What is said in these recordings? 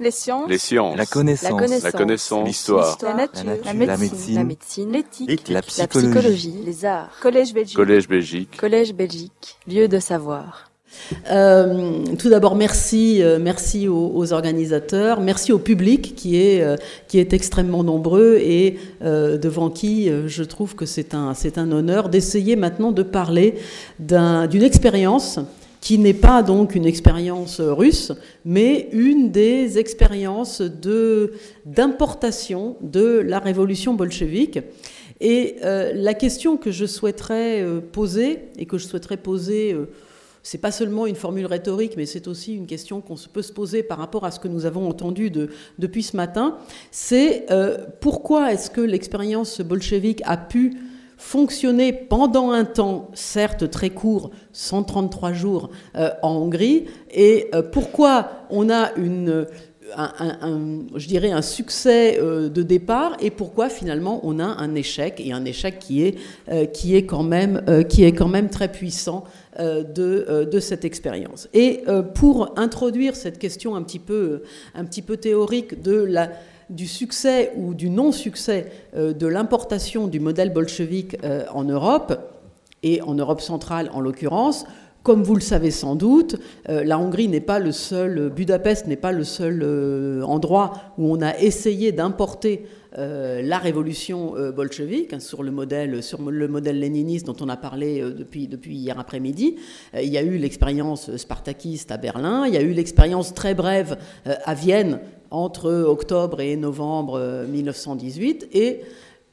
Les sciences. Les sciences. La connaissance. La connaissance. L'histoire. La nature. La La nature. médecine. La médecine. L'éthique. La La psychologie. Les arts. Collège Belgique. Collège Belgique. Collège Belgique. Lieu de savoir. Euh, tout d'abord, merci, euh, merci aux, aux organisateurs, merci au public qui est, euh, qui est extrêmement nombreux et euh, devant qui euh, je trouve que c'est un, c'est un honneur d'essayer maintenant de parler d'un- d'une expérience qui n'est pas donc une expérience russe, mais une des expériences d'importation de la révolution bolchevique. Et euh, la question que je souhaiterais euh, poser, et que je souhaiterais poser euh, c'est pas seulement une formule rhétorique, mais c'est aussi une question qu'on peut se poser par rapport à ce que nous avons entendu de- depuis ce matin. C'est euh, pourquoi est-ce que l'expérience bolchevique a pu fonctionner pendant un temps, certes très court, 133 jours euh, en Hongrie, et euh, pourquoi on a une un, un- je dirais un succès euh, de départ et pourquoi finalement on a un échec et un échec qui est euh, qui est quand même euh, qui est quand même très puissant euh, de, euh, de cette expérience. Et euh, pour introduire cette question un petit peu un petit peu théorique de la du succès ou du non-succès euh, de l'importation du modèle bolchevique euh, en Europe, et en Europe centrale en l'occurrence, comme vous le savez sans doute, euh, la Hongrie n'est pas le seul, Budapest n'est pas le seul endroit où on a essayé d'importer la révolution bolchevique hein, sur le modèle sur le modèle léniniste dont on a parlé depuis depuis hier après-midi. Il y a eu l'expérience spartakiste à Berlin, il y a eu l'expérience très brève à Vienne entre octobre et novembre euh, 1918 et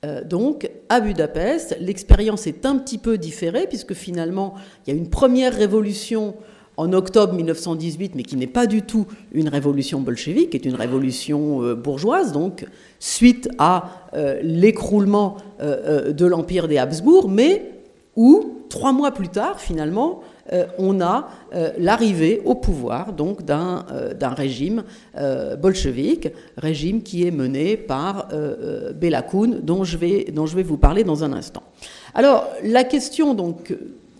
euh, donc, à Budapest, l'expérience est un petit peu différée, puisque finalement, il y a une première révolution en octobre 1918, mais qui n'est pas du tout une révolution bolchevique, est une révolution euh, bourgeoise, donc suite à euh, l'écroulement euh, euh, de l'Empire des Habsbourg, mais où, trois mois plus tard, finalement, euh, on a euh, l'arrivée au pouvoir donc d'un euh, régime euh, bolchevique, régime qui est mené par euh, euh, Bela Kun, dont je, vais, dont je vais vous parler dans un instant. Alors, la question donc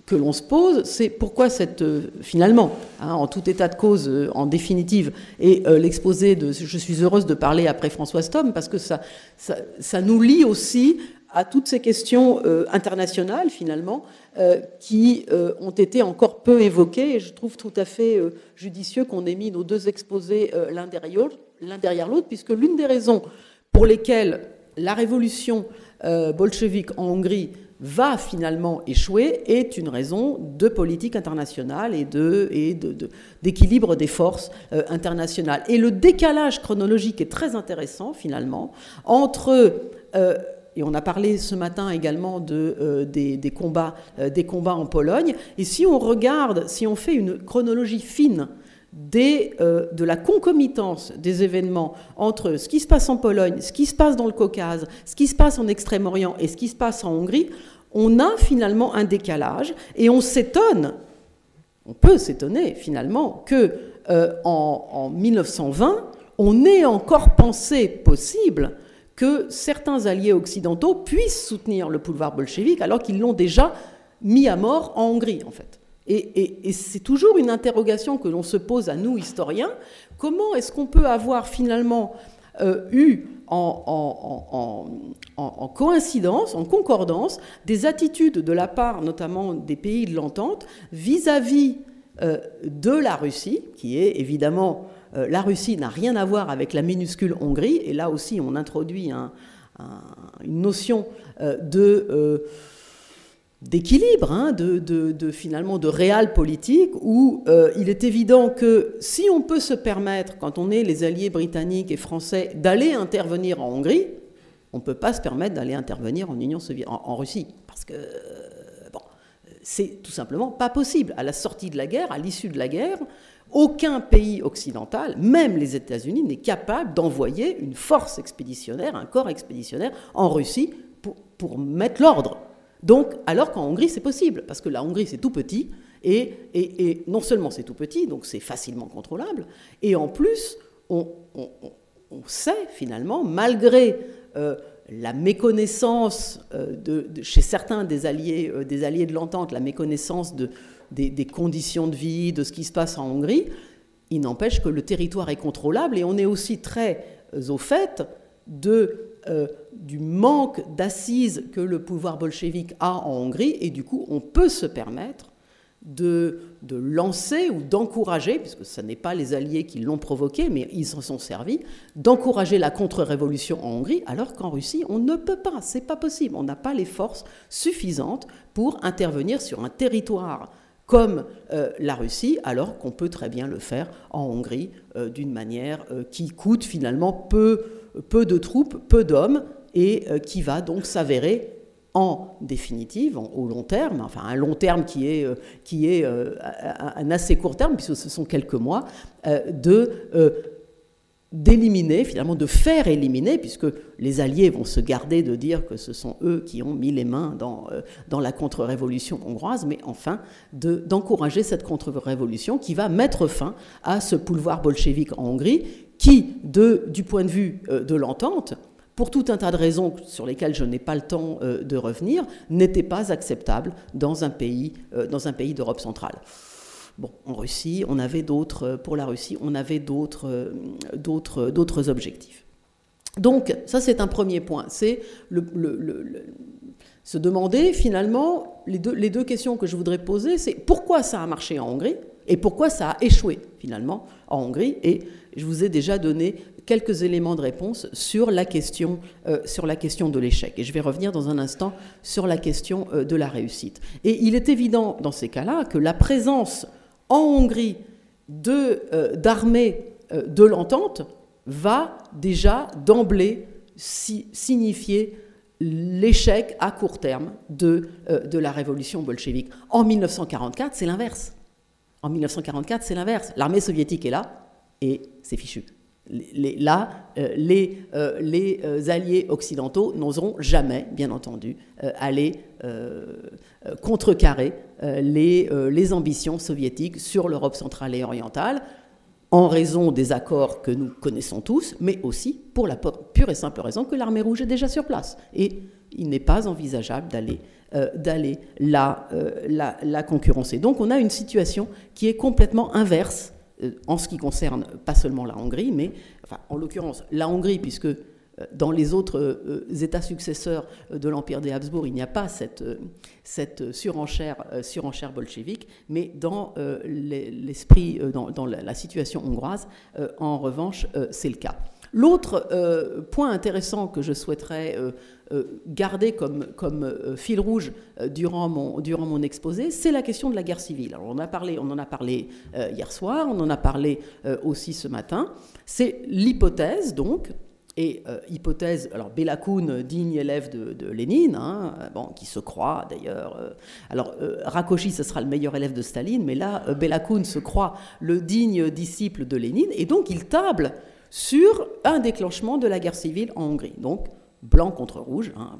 que l'on se pose, c'est pourquoi cette, euh, finalement, hein, en tout état de cause, euh, en définitive, et euh, l'exposé de, je suis heureuse de parler après François Stom, parce que ça, ça nous lie aussi à toutes ces questions euh, internationales, finalement, euh, qui euh, ont été encore peu évoquées, et je trouve tout à fait judicieux qu'on ait mis nos deux exposés l'un derrière l'autre, puisque l'une des raisons pour lesquelles la révolution bolchevique en Hongrie va finalement échouer est une raison de politique internationale et de d'équilibre des forces internationales. Et le décalage chronologique est très intéressant finalement entre et on a parlé ce matin également euh, des, des combats, euh, des combats en Pologne. Et si on regarde, si on fait une chronologie fine euh, de la concomitance des événements entre ce qui se passe en Pologne, ce qui se passe dans le Caucase, ce qui se passe en Extrême-Orient et ce qui se passe en Hongrie, on a finalement un décalage et on s'étonne, on peut s'étonner finalement que euh, en, en 1920, on ait encore pensé possible que certains alliés occidentaux puissent soutenir le pouvoir bolchevique alors qu'ils l'ont déjà mis à mort en Hongrie en fait. Et, c'est toujours une interrogation que l'on se pose à nous, historiens. Comment est-ce qu'on peut avoir finalement euh, eu en, en- en- en- en coïncidence, en concordance, des attitudes de la part notamment des pays de l'entente vis-à-vis euh, de la Russie, qui est évidemment, la Russie n'a rien à voir avec la minuscule Hongrie, et là aussi on introduit un- un- une notion euh, euh, d'équilibre, hein, finalement de réal politique, où euh, il est évident que si on peut se permettre, quand on est les alliés britanniques et français, d'aller intervenir en Hongrie, on ne peut pas se permettre d'aller intervenir en Union soviétique, en, Russie, parce que euh, c'est tout simplement pas possible. À la sortie de la guerre, à l'issue de la guerre, aucun pays occidental, même les États-Unis, n'est capable d'envoyer une force expéditionnaire, un corps expéditionnaire en Russie pour, mettre l'ordre. Donc, alors qu'en Hongrie, c'est possible, parce que la Hongrie, c'est tout petit, et, non seulement c'est tout petit, donc c'est facilement contrôlable, et en plus, on, sait finalement, malgré euh, la méconnaissance euh, chez certains euh, des alliés de l'entente, la méconnaissance de, des, conditions de vie, de ce qui se passe en Hongrie, Il n'empêche que le territoire est contrôlable et on est aussi très au fait de, du manque d'assises que le pouvoir bolchevique a en Hongrie et du coup on peut se permettre de, de lancer ou d'encourager, puisque ce n'est pas les Alliés qui l'ont provoqué, mais ils s'en sont servis, d'encourager la contre-révolution en Hongrie, alors qu'en Russie, on ne peut pas, c'est pas possible, on n'a pas les forces suffisantes pour intervenir sur un territoire comme euh, la Russie, alors qu'on peut très bien le faire en Hongrie euh, d'une manière euh, qui coûte finalement peu, peu de troupes, peu d'hommes, et qui va donc s'avérer en définitive, au long terme, enfin un long terme qui est, qui est un assez court terme, puisque ce sont quelques mois, de d'éliminer, finalement de faire éliminer, puisque les Alliés vont se garder de dire que ce sont eux qui ont mis les mains dans, dans la contre-révolution hongroise, mais enfin d'encourager cette contre-révolution qui va mettre fin à ce pouvoir bolchevique en Hongrie, qui, de, du point de vue de l'entente, pour tout un tas de raisons sur lesquelles je n'ai pas le temps euh, de revenir, n'était pas acceptable dans un euh, dans un pays d'Europe centrale. Bon, en Russie, on avait d'autres, euh, pour la Russie, on avait d'autres, d'autres, d'autres objectifs. Donc, ça, c'est un premier point. C'est se demander, finalement, les deux, les deux questions que je voudrais poser, c'est pourquoi ça a marché en Hongrie et pourquoi ça a échoué, finalement, en Hongrie. Et je vous ai déjà donné quelques éléments de réponse sur la question, euh, sur la question de l'échec. Et je vais revenir dans un instant sur la question euh, de la réussite. Et il est évident dans ces cas-là que la présence en Hongrie euh, d'armées de l'entente va déjà d'emblée signifier l'échec à court terme de, de la révolution bolchevique. En 1944, c'est l'inverse. En 1944, c'est l'inverse. L'armée soviétique est là et c'est fichu là, euh, les, euh, euh, alliés occidentaux n'oseront jamais, bien entendu, aller contrecarrer les, ambitions soviétiques sur l'Europe centrale et orientale, en raison des accords que nous connaissons tous, mais aussi pour la pure et simple raison que l'armée rouge est déjà sur place. Et il n'est pas envisageable d'aller la, concurrencer. Donc on a une situation qui est complètement inverse en ce qui concerne pas seulement la Hongrie, mais en l'occurrence la Hongrie, puisque euh, dans les autres euh, États successeurs de l'Empire des Habsbourg, il n'y a pas cette, cette surenchère, surenchère bolchevique, mais dans l'esprit, dans, la, situation hongroise, en revanche, c'est le cas. L'autre point intéressant que je souhaiterais euh, garder comme, euh, fil rouge euh, durant mon, durant mon exposé, c'est la question de la guerre civile. On, en a parlé hier soir, on en a parlé aussi ce matin. C'est l'hypothèse, donc, et hypothèse, alors Belakoun, digne élève de, Lénine, hein, bon, qui se croit d'ailleurs. alors Rakoshi, ce sera le meilleur élève de Staline, mais là, Belakoun se croit le digne disciple de Lénine, et donc il table sur un déclenchement de la guerre civile en Hongrie. Donc blanc contre rouge. Hein.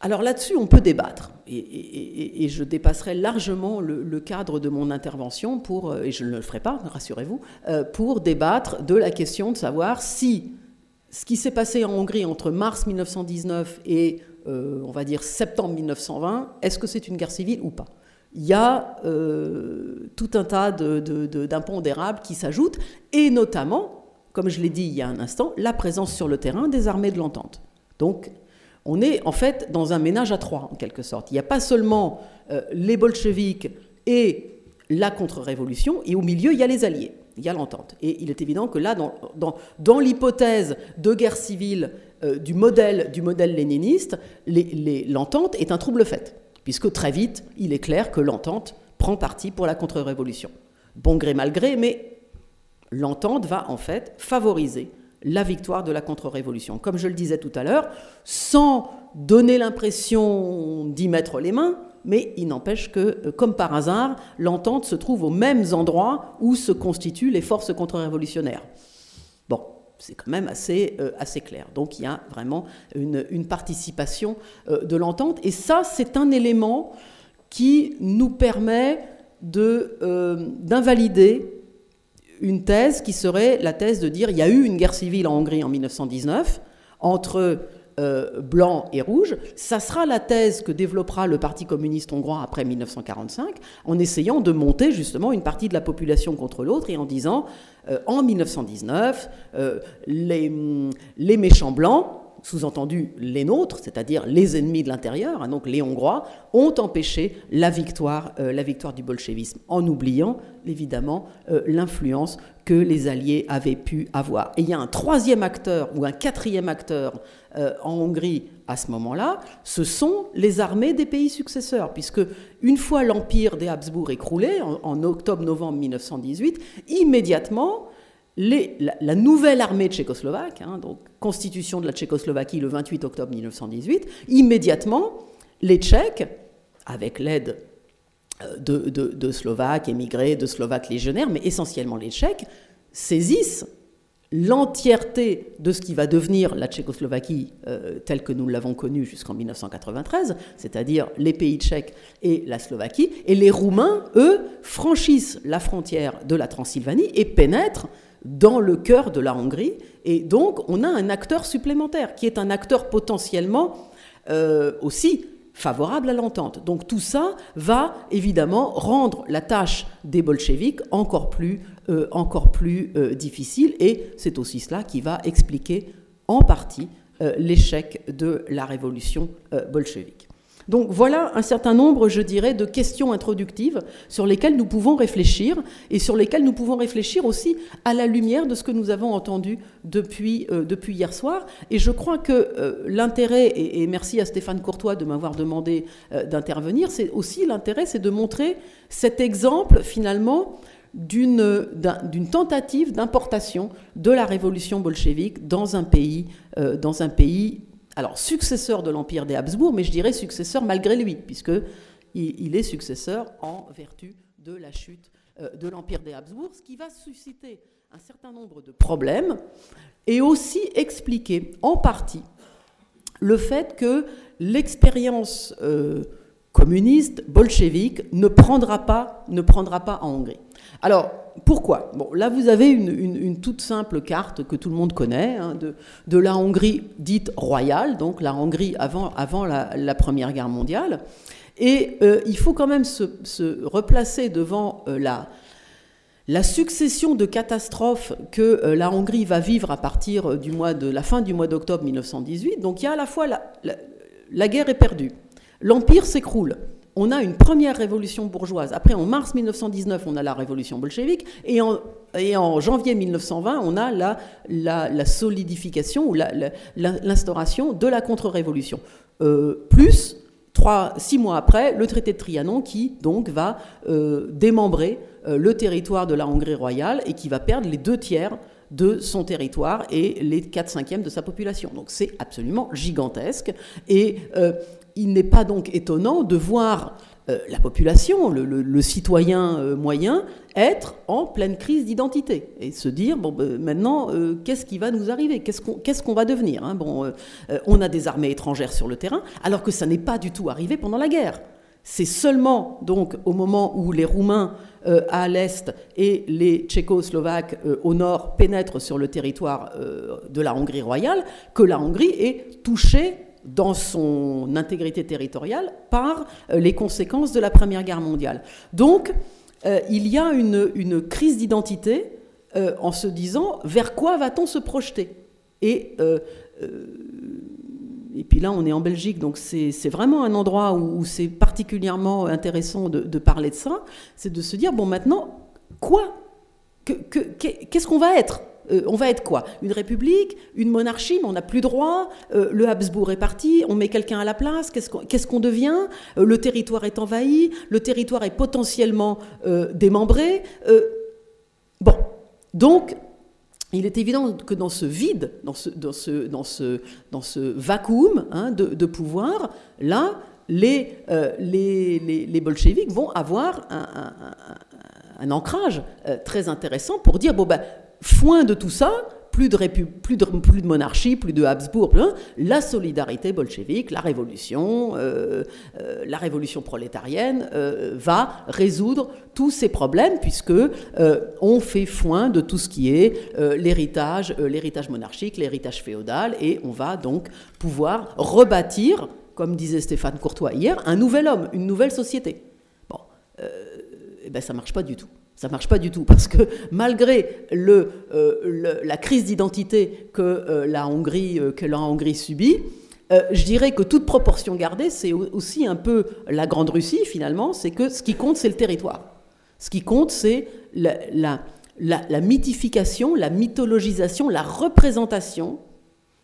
Alors là-dessus, on peut débattre, et, je dépasserai largement le, cadre de mon intervention pour, euh, et je ne le ferai pas, rassurez-vous, euh, pour débattre de la question de savoir si ce qui s'est passé en Hongrie entre mars 1919 et, euh, on va dire, septembre 1920, est-ce que c'est une guerre civile ou pas il y a tout un tas d'impondérables qui s'ajoutent, et notamment comme je l'ai dit il y a un instant, la présence sur le terrain des armées de l'entente. Donc, on est en fait dans un ménage à trois, en quelque sorte. Il n'y a pas seulement euh, les bolcheviks et la contre-révolution, et au milieu, il y a les alliés, il y a l'entente. Et il est évident que là, dans, l'hypothèse de guerre civile euh, du modèle léniniste, l'entente est un trouble fait, puisque très vite, il est clair que l'entente prend parti pour la contre-révolution. Bon gré, mal gré, mais l'entente va en fait favoriser la victoire de la contre-révolution. Comme je le disais tout à l'heure, sans donner l'impression d'y mettre les mains, mais il n'empêche que, euh, comme par hasard, l'entente se trouve aux mêmes endroits où se constituent les forces contre-révolutionnaires. Bon, c'est quand même assez, euh, assez clair. Donc il y a vraiment une, participation euh, de l'entente. Et ça, c'est un élément qui nous permet d'invalider une thèse qui serait la thèse de dire il y a eu une guerre civile en Hongrie en 1919 entre euh, blanc et rouge. Ça sera la thèse que développera le Parti communiste hongrois après 1945, en essayant de monter justement une partie de la population contre l'autre et en disant, euh, en 1919, euh, les, les méchants blancs, sous-entendu les nôtres, c'est-à-dire les ennemis de l'intérieur, hein, donc les Hongrois, ont empêché la victoire, la victoire du bolchevisme, en oubliant évidemment l'influence que les Alliés avaient pu avoir. Et il y a un troisième acteur ou un quatrième acteur euh, en Hongrie à ce moment-là, ce sont les armées des pays successeurs, puisque une fois l'empire des Habsbourg écroulé, en, octobre-novembre 1918, immédiatement, la, nouvelle armée tchécoslovaque, hein, donc constitution de la Tchécoslovaquie le 28 octobre 1918, immédiatement, les Tchèques, avec l'aide euh, de, de, Slovaques émigrés, de Slovaques légionnaires, mais essentiellement les Tchèques, saisissent l'entièreté de ce qui va devenir la Tchécoslovaquie euh, telle que nous l'avons connue jusqu'en 1993, c'est-à-dire les pays tchèques et la Slovaquie, et les Roumains, eux, franchissent la frontière de la Transylvanie et pénètrent dans le cœur de la Hongrie, et donc on a un acteur supplémentaire, qui est un acteur potentiellement euh, aussi favorable à l'entente. Donc tout ça va évidemment rendre la tâche des bolcheviks encore plus, encore plus euh, difficile et c'est aussi cela qui va expliquer en partie euh, l'échec de la révolution bolchevique. Donc voilà un certain nombre, je dirais, de questions introductives sur lesquelles nous pouvons réfléchir et sur lesquelles nous pouvons réfléchir aussi à la lumière de ce que nous avons entendu depuis, euh, depuis hier soir. Et je crois que euh, l'intérêt, et, merci à Stéphane Courtois de m'avoir demandé euh, d'intervenir, c'est aussi l'intérêt, c'est de montrer cet exemple finalement d'une tentative d'importation de la révolution bolchevique dans un pays, dans un pays alors successeur de l'empire des Habsbourg, mais je dirais successeur malgré lui, puisque il, est successeur en vertu de la chute euh, de l'empire des Habsbourg, ce qui va susciter un certain nombre de problèmes et aussi expliquer en partie le fait que l'expérience euh, communiste, bolchevique, ne prendra pas, ne prendra pas en Hongrie. Alors, pourquoi? Bon, là, vous avez une, toute simple carte que tout le monde connaît hein, de, la Hongrie dite royale, donc la Hongrie avant, la, Première Guerre mondiale. Et euh, il faut quand même se, replacer devant euh, la, la succession de catastrophes que euh, la Hongrie va vivre à partir du mois de la fin du mois d'octobre 1918. Donc il y a à la fois la guerre est perdue, l'empire s'écroule on a une première révolution bourgeoise. Après, en mars 1919, on a la révolution bolchevique. Et en, janvier 1920, on a la, solidification ou l'instauration de la contre-révolution. Euh, plus, trois, six mois après, le traité de Trianon qui, donc, va euh, démembrer euh, le territoire de la Hongrie royale et qui va perdre les deux tiers de son territoire et les 4 cinquièmes de sa population. Donc c'est absolument gigantesque. Et il n'est pas donc étonnant de voir euh, la population, le, citoyen euh, moyen, être en pleine crise d'identité et se dire bon ben, maintenant euh, qu'est-ce qui va nous arriver, qu'est-ce qu'on va devenir. Hein? Bon, on a des armées étrangères sur le terrain, alors que ça n'est pas du tout arrivé pendant la guerre. C'est seulement donc au moment où les Roumains à l'est et les Tchécoslovaques au nord pénètrent sur le territoire de la Hongrie royale que la Hongrie est touchée dans son intégrité territoriale par euh, les conséquences de la Première Guerre mondiale. Donc, euh, il y a une, crise d'identité euh, en se disant vers quoi va-t-on se projeter? Et, et puis là, on est en Belgique, donc c'est vraiment un endroit où, c'est particulièrement intéressant de, parler de ça, c'est de se dire, bon maintenant, quoi? Qu'est-ce qu'on va être? Euh, on va être quoi? Une république? Une monarchie? Mais on n'a plus droit. Euh, le Habsbourg est parti. On met quelqu'un à la place. Qu'est-ce qu'on devient? Euh, Le territoire est envahi. Le territoire est potentiellement démembré. bon. Donc, il est évident que dans ce vide, dans ce, dans ce, dans ce, dans ce vacuum hein, de, pouvoir, là, les, les, les, bolcheviks vont avoir un, ancrage très intéressant pour dire bon ben foin de tout ça, plus de, plus, de, plus de monarchie, plus de Habsbourg, hein. la solidarité bolchevique, la révolution, euh, euh, la révolution prolétarienne euh, va résoudre tous ces problèmes puisque on fait foin de tout ce qui est l'héritage, l'héritage monarchique, l'héritage féodal, et on va donc pouvoir rebâtir, comme disait Stéphane Courtois hier, un nouvel homme, une nouvelle société. Bon, eh ben ça marche pas du tout. Ça ne marche pas du tout, parce que malgré le, euh, la crise d'identité que, euh, la Hongrie, euh, que la Hongrie subit, je dirais que toute proportion gardée, c'est aussi un peu la Grande Russie, finalement, c'est que ce qui compte, c'est le territoire. Ce qui compte, c'est la, la, la, mythification, la mythologisation, la représentation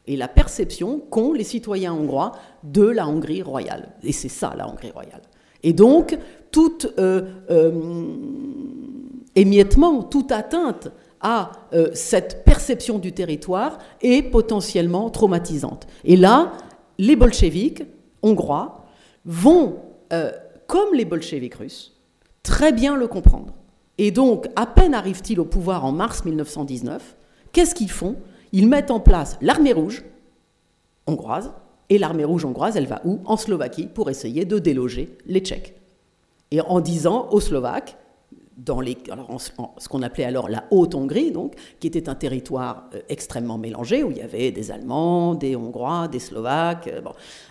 et la perception qu'ont les citoyens hongrois de la Hongrie royale. Et c'est ça, la Hongrie royale. Et donc, toute émiettement, toute atteinte à euh, cette perception du territoire est potentiellement traumatisante. Et là, les bolcheviks hongrois vont, euh, comme les bolcheviks russes, très bien le comprendre. Et donc, à peine arrivent-ils au pouvoir en mars 1919, qu'est-ce qu'ils font? Ils mettent en place l'armée rouge hongroise, et l'armée rouge hongroise, elle va où? En Slovaquie, pour essayer de déloger les Tchèques. Et en disant aux Slovaques, dans ce qu'on appelait alors la Haute-Hongrie, donc, qui était un territoire euh, extrêmement mélangé, où il y avait des Allemands, des Hongrois, des Slovaques, euh,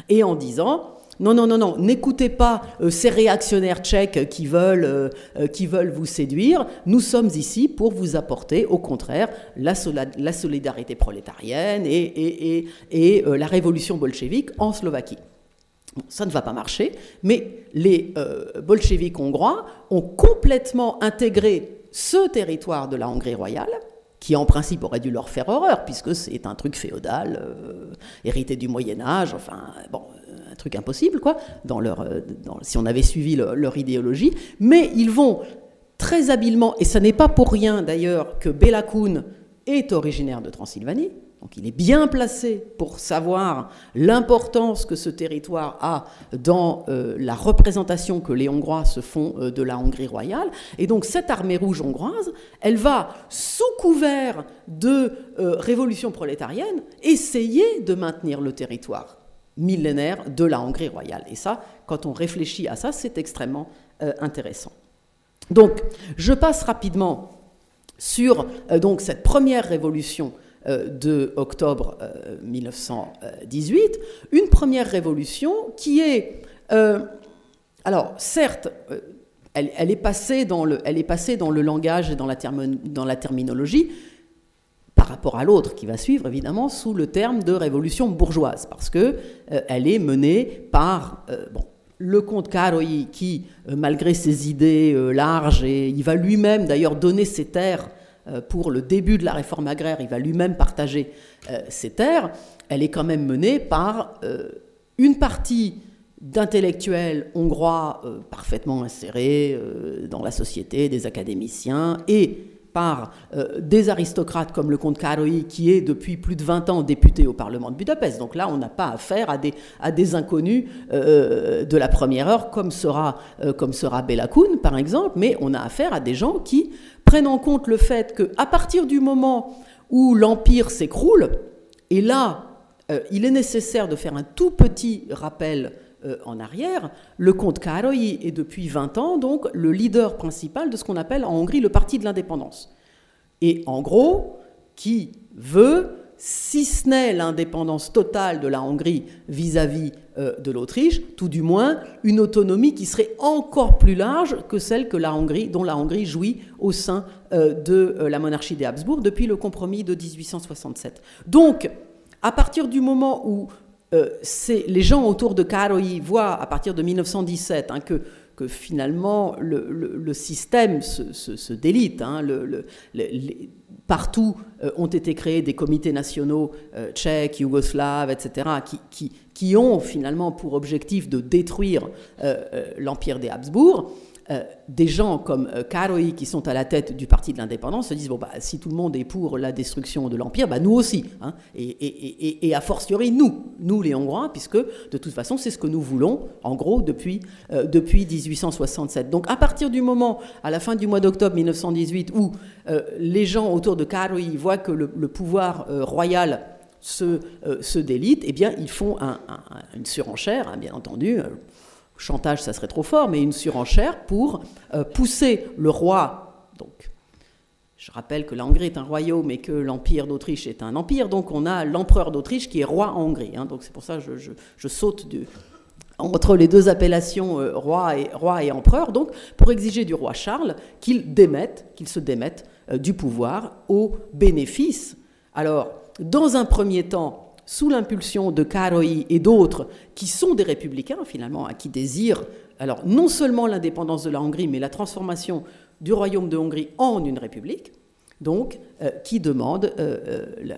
et en disant, non, non, non, non, n'écoutez pas euh, ces réactionnaires tchèques qui veulent, qui veulent vous séduire, nous sommes ici pour vous apporter, au contraire, la, la solidarité prolétarienne et, et, et, et la révolution bolchevique en Slovaquie ça ne va pas marcher, mais les euh, bolcheviks hongrois ont complètement intégré ce territoire de la Hongrie royale, qui en principe aurait dû leur faire horreur, puisque c'est un truc féodal, euh, hérité du Moyen Âge, enfin, bon, un truc impossible, quoi, dans leur, euh, si on avait suivi leur idéologie. Mais ils vont très habilement, et ce n'est pas pour rien d'ailleurs que Bela est originaire de Transylvanie, donc il est bien placé pour savoir l'importance que ce territoire a dans euh, la représentation que les Hongrois se font euh, de la Hongrie royale. Et donc cette armée rouge hongroise, elle va, sous couvert de euh, révolution prolétarienne, essayer de maintenir le territoire millénaire de la Hongrie royale. Et ça, quand on réfléchit à ça, c'est extrêmement intéressant. Donc je passe rapidement sur cette première révolution de octobre 1918, euh, une première révolution qui est, euh, alors certes, elle, est passée dans le, elle est passée dans le langage et dans la, terminologie par rapport à l'autre qui va suivre évidemment sous le terme de révolution bourgeoise parce que elle est menée par le comte Karoi qui malgré ses idées larges et il va lui-même d'ailleurs donner ses terres euh, pour le début de la réforme agraire, il va lui-même partager ses euh, terres, elle est quand même menée par euh, une partie d'intellectuels hongrois parfaitement insérés dans la société, des académiciens, et par des aristocrates comme le comte Karoi, qui est depuis plus de 20 ans député au Parlement de Budapest. Donc là, on n'a pas affaire à des, inconnus de la première heure, comme sera, Bela par exemple, mais on a affaire à des gens qui prennent en compte le fait qu'à partir du moment où l'Empire s'écroule, et là, euh, il est nécessaire de faire un tout petit rappel euh, en arrière, le comte Karoi est depuis 20 ans donc le leader principal de ce qu'on appelle en Hongrie le Parti de l'indépendance. Et en gros, qui veut si ce n'est l'indépendance totale de la Hongrie vis-à-vis euh, de l'Autriche, tout du moins une autonomie qui serait encore plus large que celle dont la Hongrie jouit au sein euh, de la monarchie des Habsbourg depuis le compromis de 1867. Donc, à partir du moment où les gens autour de Karoi voient, à partir de 1917, hein, que que finalement le, système se, délite. Hein. partout euh, ont été créés des comités nationaux euh, tchèques, yougoslaves, etc., qui, ont finalement pour objectif de détruire euh, l'empire des Habsbourg. Euh, des gens comme euh, Karoi, qui sont à la tête du Parti de l'indépendance, se disent bon, bah, si tout le monde est pour la destruction de l'Empire, bah, nous aussi. Hein. et, et, a fortiori, nous, nous les Hongrois, puisque de toute façon, c'est ce que nous voulons, en gros, depuis, euh, depuis 1867. Donc à partir du moment, à la fin du mois d'octobre 1918, où les gens autour de Karoi voient que le, pouvoir royal se, se, délite, eh bien, ils font une surenchère, hein, bien entendu chantage, ça serait trop fort, mais une surenchère pour euh, pousser le roi. Donc, je rappelle que la Hongrie est un royaume et que l'Empire d'Autriche est un empire, donc on a l'empereur d'Autriche qui est roi en Hongrie. Hein. donc c'est pour ça que je, saute entre les deux appellations euh, roi, et, roi et empereur, donc pour exiger du roi Charles qu'il démette, qu'il se démette euh, du pouvoir au bénéfice. Alors, dans un premier temps, sous l'impulsion de Karoi et d'autres, qui sont des républicains finalement, qui désirent alors non seulement l'indépendance de la Hongrie, mais la transformation du royaume de Hongrie en une république, donc euh, qui demandent euh, euh,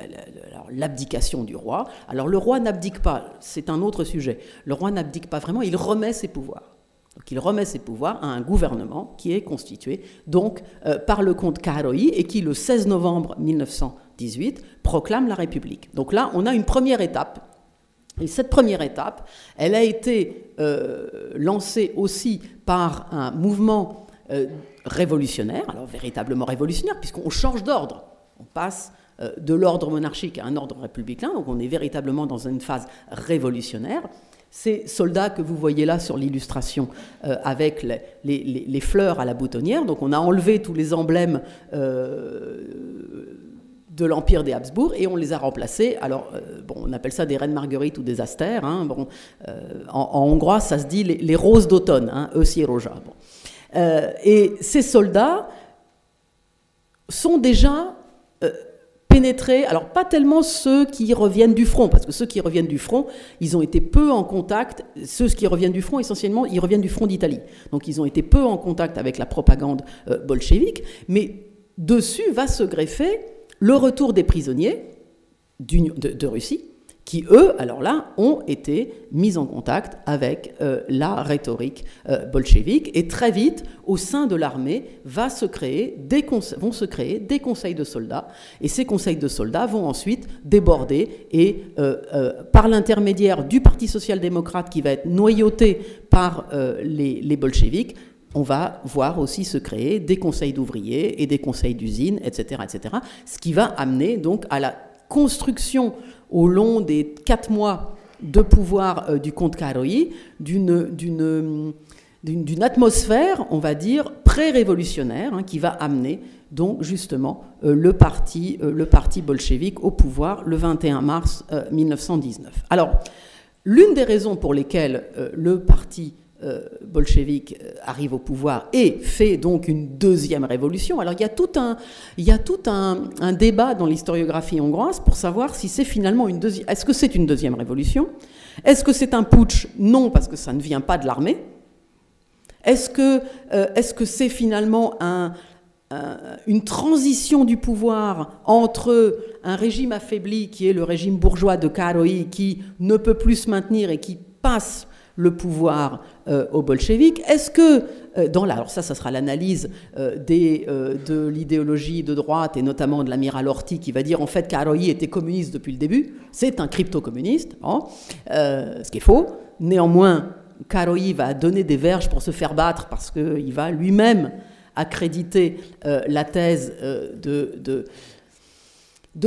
l'abdication du roi. Alors le roi n'abdique pas, c'est un autre sujet. Le roi n'abdique pas vraiment, il remet ses pouvoirs. Donc remet ses pouvoirs à un gouvernement qui est constitué donc par le comte Karoi et qui le 16 novembre 1900 18 proclame la République. Donc là, on a une première étape. Et cette première étape, elle a été euh, lancée aussi par un mouvement euh, révolutionnaire, alors véritablement révolutionnaire, puisqu'on change d'ordre. On passe euh, de l'ordre monarchique à un ordre républicain, donc on est véritablement dans une phase révolutionnaire. Ces soldats que vous voyez là sur l'illustration avec les, fleurs à la boutonnière, donc on a enlevé tous les emblèmes de l'empire des Habsbourg et on les a remplacés. Alors, euh, bon, on appelle ça des reines marguerites ou des astères. Hein, bon, euh, en, hongrois, ça se dit les, roses d'automne, hein, roja. Euh, et ces soldats sont déjà pénétrés, alors pas tellement ceux qui reviennent du front, parce que ceux qui reviennent du front, ils ont été peu en contact, ceux qui reviennent du front, essentiellement, ils reviennent du front d'Italie. Donc ils ont été peu en contact avec la propagande bolchevique, mais dessus va se greffer le retour des prisonniers de, Russie, qui, eux, alors là, ont été mis en contact avec euh, la rhétorique euh, bolchevique. Et très vite, au sein de l'armée, vont se créer des conseils de soldats. Et ces conseils de soldats vont ensuite déborder et, euh, par l'intermédiaire du Parti social-démocrate qui va être noyauté par les, les bolcheviques, on va voir aussi se créer des conseils d'ouvriers et des conseils d'usines, etc., etc. Ce qui va amener donc à la construction au long des quatre mois de pouvoir euh, du comte Karoi d'une, atmosphère, on va dire, pré-révolutionnaire, hein, qui va amener donc justement euh, le, parti, euh, le parti bolchevique au pouvoir le 21 mars 1919. Alors, l'une des raisons pour lesquelles le parti bolchevique euh, arrive au pouvoir et fait donc une deuxième révolution. Alors il y a tout un, il y a tout un, débat dans l'historiographie hongroise pour savoir si c'est finalement une deuxième. Est-ce que c'est une deuxième révolution? Est-ce que c'est un putsch? Non, parce que ça ne vient pas de l'armée. Est-ce que euh, que c'est finalement un, une transition du pouvoir entre un régime affaibli qui est le régime bourgeois de Karoi qui ne peut plus se maintenir et qui passe le pouvoir euh, aux bolcheviques. Est-ce que, euh, dans la, alors ça, ça sera l'analyse euh, de l'idéologie de droite et notamment de l'amiral Horthy qui va dire en fait qu'Aroi était communiste depuis le début, c'est un crypto-communiste, hein, ce qui est faux. Néanmoins, Karoi va donner des verges pour se faire battre parce qu'il va lui-même accréditer la thèse de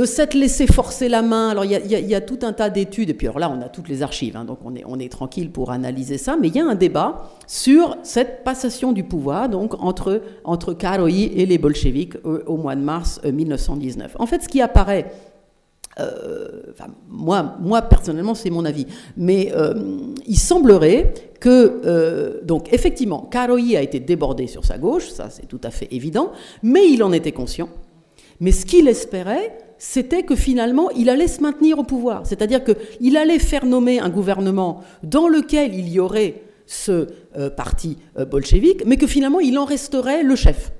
s'être laissé forcer la main. Alors il y, a, tout un tas d'études, et puis alors là on a toutes les archives, hein, donc on est, tranquille pour analyser ça, mais il y a un débat sur cette passation du pouvoir donc entre, entre Karoi et les bolcheviks au, mois de mars 1919. Euh, en fait ce qui apparaît, euh, moi, moi personnellement c'est mon avis, mais euh, il semblerait que, donc effectivement, Karoi a été débordé sur sa gauche, ça c'est tout à fait évident, mais il en était conscient. Mais ce qu'il espérait, c'était que finalement, il allait se maintenir au pouvoir. C'est-à-dire qu'il allait faire nommer un gouvernement dans lequel il y aurait ce euh, parti euh, bolchevique, mais que finalement, il en resterait le chef.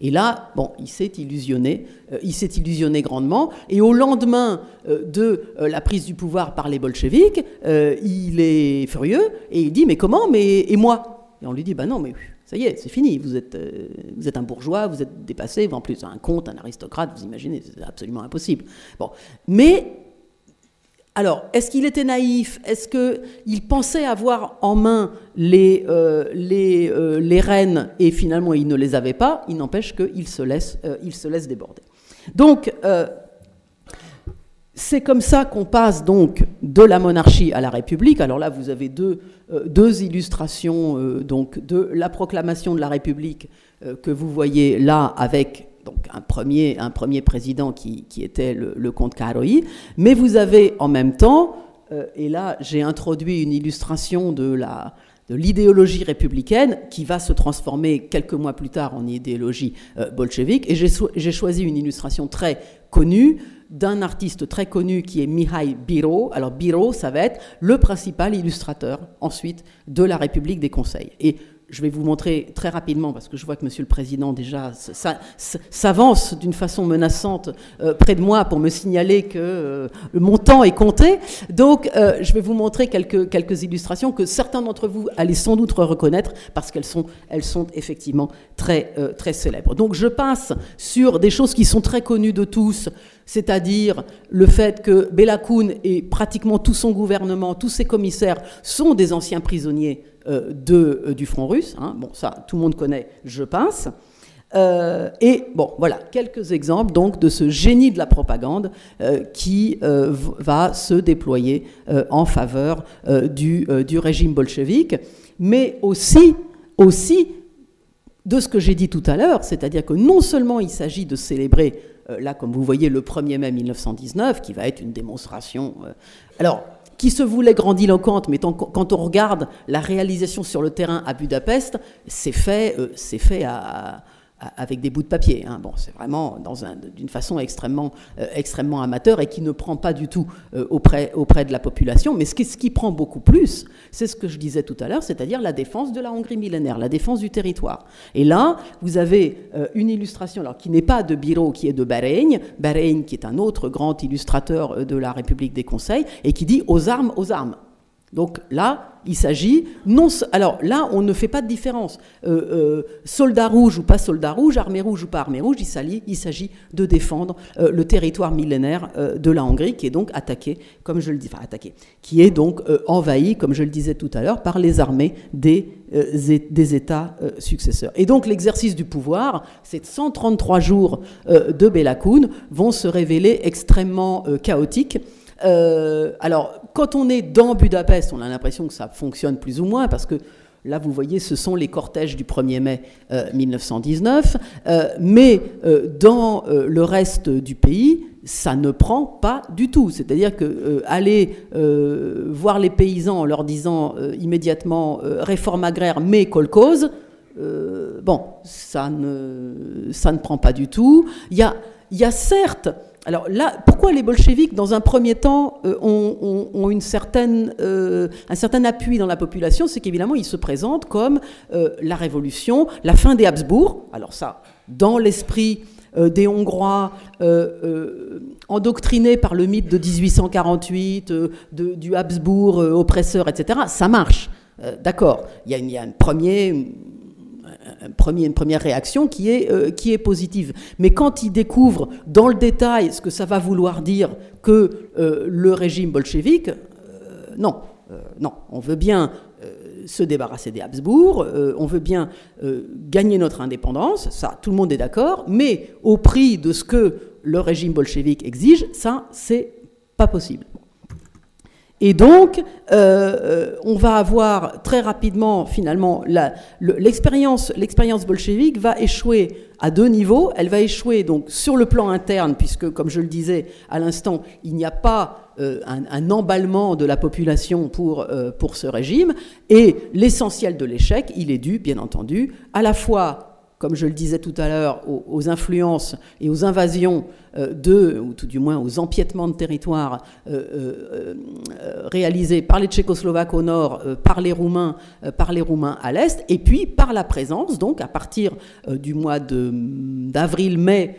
Et là, bon, il s'est illusionné, euh, il s'est illusionné grandement. Et au lendemain de la prise du pouvoir par les bolcheviks, il est furieux et il dit mais comment? Mais et moi? Et on lui dit bah non, mais ça y est, c'est fini. Vous êtes, vous êtes un bourgeois, vous êtes dépassé, en plus un comte, un aristocrate, vous imaginez, c'est absolument impossible. Bon, mais alors, est-ce qu'il était naïf? Est-ce qu'il pensait avoir en main les, euh, les, euh, les rênes et finalement il ne les avait pas? Il n'empêche qu'il se, laisse, euh, se laisse déborder. Donc, c'est comme ça qu'on passe donc de la monarchie à la République. Alors là, vous avez deux, deux illustrations donc de la proclamation de la République que vous voyez là avec un premier, un président qui, était le, comte Karoi, mais vous avez en même temps, euh, et là j'ai introduit une illustration de la de l'idéologie républicaine qui va se transformer quelques mois plus tard en idéologie euh, bolchevique. Et j'ai choisi une illustration très connue d'un artiste très connu qui est Mihai Biro. Alors Biro, ça va être le principal illustrateur ensuite de la République des Conseils. Et je vais vous montrer très rapidement, parce que je vois que Monsieur le Président déjà s'avance d'une façon menaçante euh, près de moi pour me signaler que euh, mon temps est compté. Donc, euh, je vais vous montrer quelques, illustrations que certains d'entre vous allez sans doute reconnaître, parce qu'elles sont, effectivement très, très célèbres. Donc, je passe sur des choses qui sont très connues de tous, c'est-à-dire le fait que Bela et pratiquement tout son gouvernement, tous ses commissaires sont des anciens prisonniers de, euh, du front russe. Hein. Bon, ça, tout le monde connaît, je pense. Euh, et bon, voilà, quelques exemples donc de ce génie de la propagande qui va se déployer en faveur du, du, régime bolchevique, mais aussi, aussi de ce que j'ai dit tout à l'heure, c'est-à-dire que non seulement il s'agit de célébrer, là comme vous voyez, le 1er mai 1919, qui va être une démonstration. alors, qui se voulait grandiloquente, mais quand on regarde la réalisation sur le terrain à Budapest, c'est fait, euh, c'est fait à, avec des bouts de papier. Hein. Bon, c'est vraiment d'une façon extrêmement, euh, extrêmement amateur et qui ne prend pas du tout euh, auprès, auprès de la population. Mais ce qui, ce qui prend beaucoup plus, c'est ce que je disais tout à l'heure, c'est-à-dire la défense de la Hongrie millénaire, la défense du territoire. Et là, vous avez euh, une illustration, alors qui n'est pas de Biro, qui est de Bahreïn, Bahreïn qui est un autre grand illustrateur de la République des Conseils, et qui dit aux armes, aux armes. Donc là, il s'agit non. Alors là, on ne fait pas de différence. Euh, euh, soldat rouge ou pas soldat rouge, armée rouge ou pas armée rouge, il s'agit de défendre euh, le territoire millénaire de la Hongrie, qui est donc attaqué, comme je le dis, attaqué, qui est donc envahi, comme je le disais tout à l'heure, par les armées des, États successeurs. Et donc l'exercice du pouvoir, ces 133 jours de Bela vont se révéler extrêmement chaotiques. alors, quand on est dans Budapest, on a l'impression que ça fonctionne plus ou moins parce que Là, vous voyez, ce sont les cortèges du 1er mai 1919. Euh, euh, mais euh, dans le reste du pays, ça ne prend pas du tout. C'est-à-dire que aller voir les paysans en leur disant immédiatement réforme agraire mais colcose, bon, ça ne, ça ne prend pas du tout. Il y a, y a certes alors là, pourquoi les bolcheviks, dans un premier temps, euh, ont, une certaine, euh, un certain appui dans la population C'est qu'évidemment, ils se présentent comme euh, la révolution, la fin des Habsbourg. Alors ça, dans l'esprit des Hongrois endoctrinés par le mythe de 1848, de, du Habsbourg oppresseur, etc., ça marche. D'accord, il y a, un premier, une première réaction qui est, euh, qui est positive. Mais quand il découvre dans le détail ce que ça va vouloir dire que euh, le régime bolchevique, euh, non, non, on veut bien se débarrasser des Habsbourg, on veut bien gagner notre indépendance, ça, tout le monde est d'accord, mais au prix de ce que le régime bolchevique exige, ça, c'est pas possible. Et donc, euh, euh, on va avoir très rapidement, finalement, l'expérience l'expérience bolchevique va échouer à deux niveaux. Elle va échouer donc sur le plan interne, puisque, comme je le disais à l'instant, il n'y a pas euh, un, emballement de la population pour, pour ce régime. Et l'essentiel de l'échec, il est dû, bien entendu, à la fois comme je le disais tout à l'heure, aux, influences et aux invasions euh, de, ou tout du moins aux empiètements de territoire euh, euh, réalisés par les Tchécoslovaques au nord, par les Roumains, par les Roumains à l'est, et puis par la présence, donc à partir du mois d'avril-mai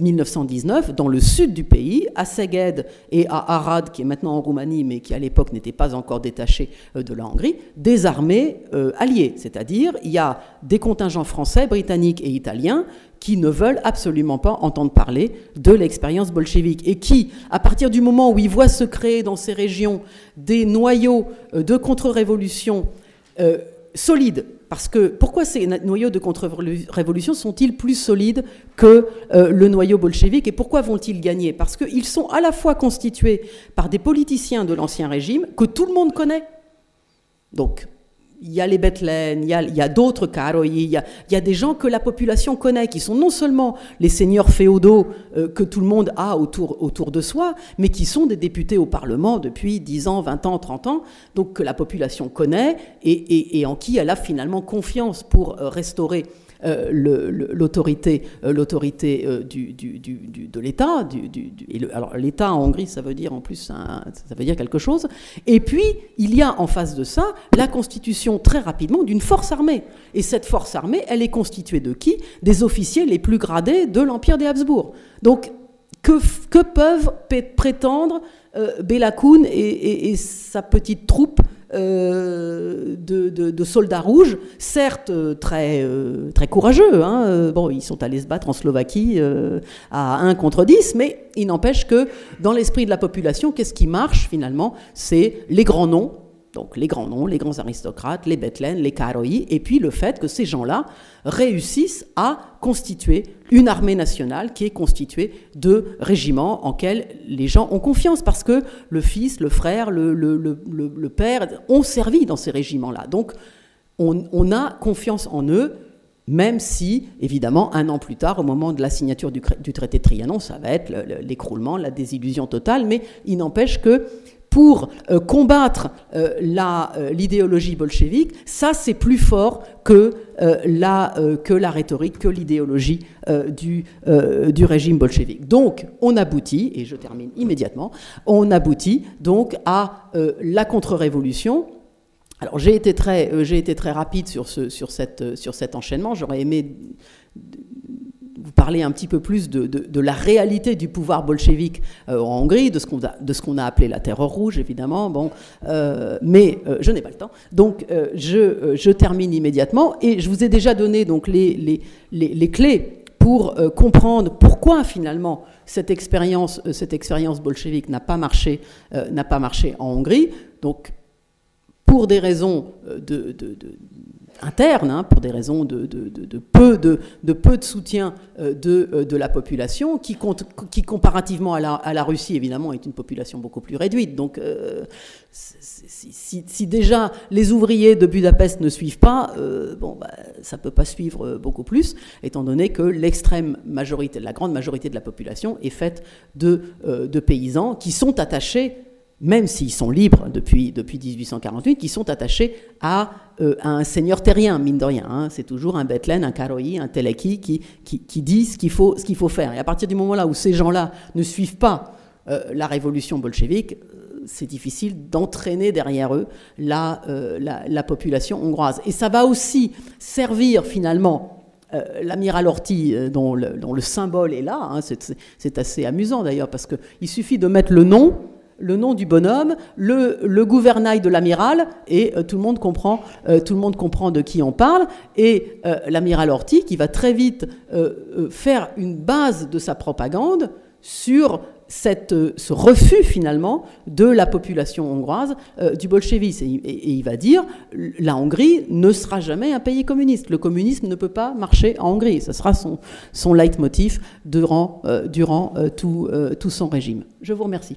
1919 dans le sud du pays, à Szeged et à Arad, qui est maintenant en Roumanie, mais qui à l'époque n'était pas encore détaché de la Hongrie, des armées alliées. C'est-à-dire, il y a des contingents français, britanniques et italiens qui ne veulent absolument pas entendre parler de l'expérience bolchevique et qui, à partir du moment où ils voient se créer dans ces régions des noyaux de contre-révolution solides, parce que pourquoi ces noyaux de contre-révolution sont-ils plus solides que euh, le noyau bolchevique et pourquoi vont-ils gagner? Parce qu'ils sont à la fois constitués par des politiciens de l'Ancien Régime que tout le monde connaît. Donc, il y a les Bethléem, il y a, d'autres Karoi, il y, a, des gens que la population connaît, qui sont non seulement les seigneurs féodaux euh, que tout le monde a autour, autour de soi, mais qui sont des députés au Parlement depuis 10 ans, 20 ans, 30 ans, donc que la population connaît et, en qui elle a finalement confiance pour euh, restaurer l'autorité euh, l'autorité euh, du, de l'État. alors l'État en Hongrie, ça veut dire en plus, ça veut dire quelque chose. Et puis il y a en face de ça la constitution très rapidement d'une force armée. Et cette force armée, elle est constituée de qui? Des officiers les plus gradés de l'empire des Habsbourg. Donc que, peuvent prétendre euh, et, et, sa petite troupe euh, de, soldats rouges, certes euh, très, euh, très courageux. Hein, ils sont allés se battre en Slovaquie à 1 contre 10, mais il n'empêche que dans l'esprit de la population, qu'est-ce qui marche finalement? C'est les grands noms, donc les grands noms, les grands aristocrates, les Bethlen, les Karoi, et puis le fait que ces gens-là réussissent à constituer une armée nationale qui est constituée de régiments en lesquels les gens ont confiance, parce que le fils, le frère, le, le, père ont servi dans ces régiments-là. Donc on, a confiance en eux, même si, évidemment, un an plus tard, au moment de la signature du, du traité de Trianon, ça va être l'écroulement, la désillusion totale, mais il n'empêche que pour euh, combattre euh, euh, l'idéologie bolchevique, ça c'est plus fort que, la, que la rhétorique, que l'idéologie du, du régime bolchevique. Donc on aboutit, et je termine immédiatement, on aboutit donc à la contre-révolution alors j'ai été très, été très rapide sur, ce, sur, cette, sur cet enchaînement. J'aurais aimé vous parler un petit peu plus de, la réalité du pouvoir bolchevique euh, en Hongrie, de ce qu'on a, appelé la terreur rouge, évidemment. Euh, mais euh, je n'ai pas le temps, donc je, termine immédiatement et je vous ai déjà donné donc les, clés pour comprendre pourquoi finalement cette expérience, cette expérience bolchevique n'a pas marché, en Hongrie. Donc pour des raisons de interne, hein, pour des raisons de, peu, de, soutien euh, euh, de, la population, qui, comparativement à la, Russie, évidemment, est une population beaucoup plus réduite. Donc, euh, si, déjà les ouvriers de Budapest ne suivent pas, bah, ça ne peut pas suivre beaucoup plus, étant donné que l'extrême majorité, la grande majorité de la population est faite de, de paysans qui sont attachés même s'ils sont libres depuis, depuis 1848, qui sont attachés à, euh, à un seigneur terrien, mine de rien. Hein. C'est toujours un Bethlen, un Karoi, un Teleki qui, qui, dit ce qu'il faut, qu'il faut faire. Et à partir du moment-là où ces gens-là ne suivent pas euh, la révolution bolchevique, euh, c'est difficile d'entraîner derrière eux la, la, population hongroise. Et ça va aussi servir finalement l'amiral Orti, dont le, dont le, symbole est là, hein, c'est assez amusant d'ailleurs, parce qu'il suffit de mettre le nom, le nom du bonhomme, le, gouvernail de l'amiral, et euh, tout, le monde comprend, euh, tout le monde comprend de qui on parle. Et euh, l'amiral Orti, qui va très vite faire une base de sa propagande sur ce refus finalement de la population hongroise du bolchevisme. Et, il va dire, la Hongrie ne sera jamais un pays communiste. Le communisme ne peut pas marcher en Hongrie. Ce sera son, son leitmotiv durant, tout son régime. Je vous remercie.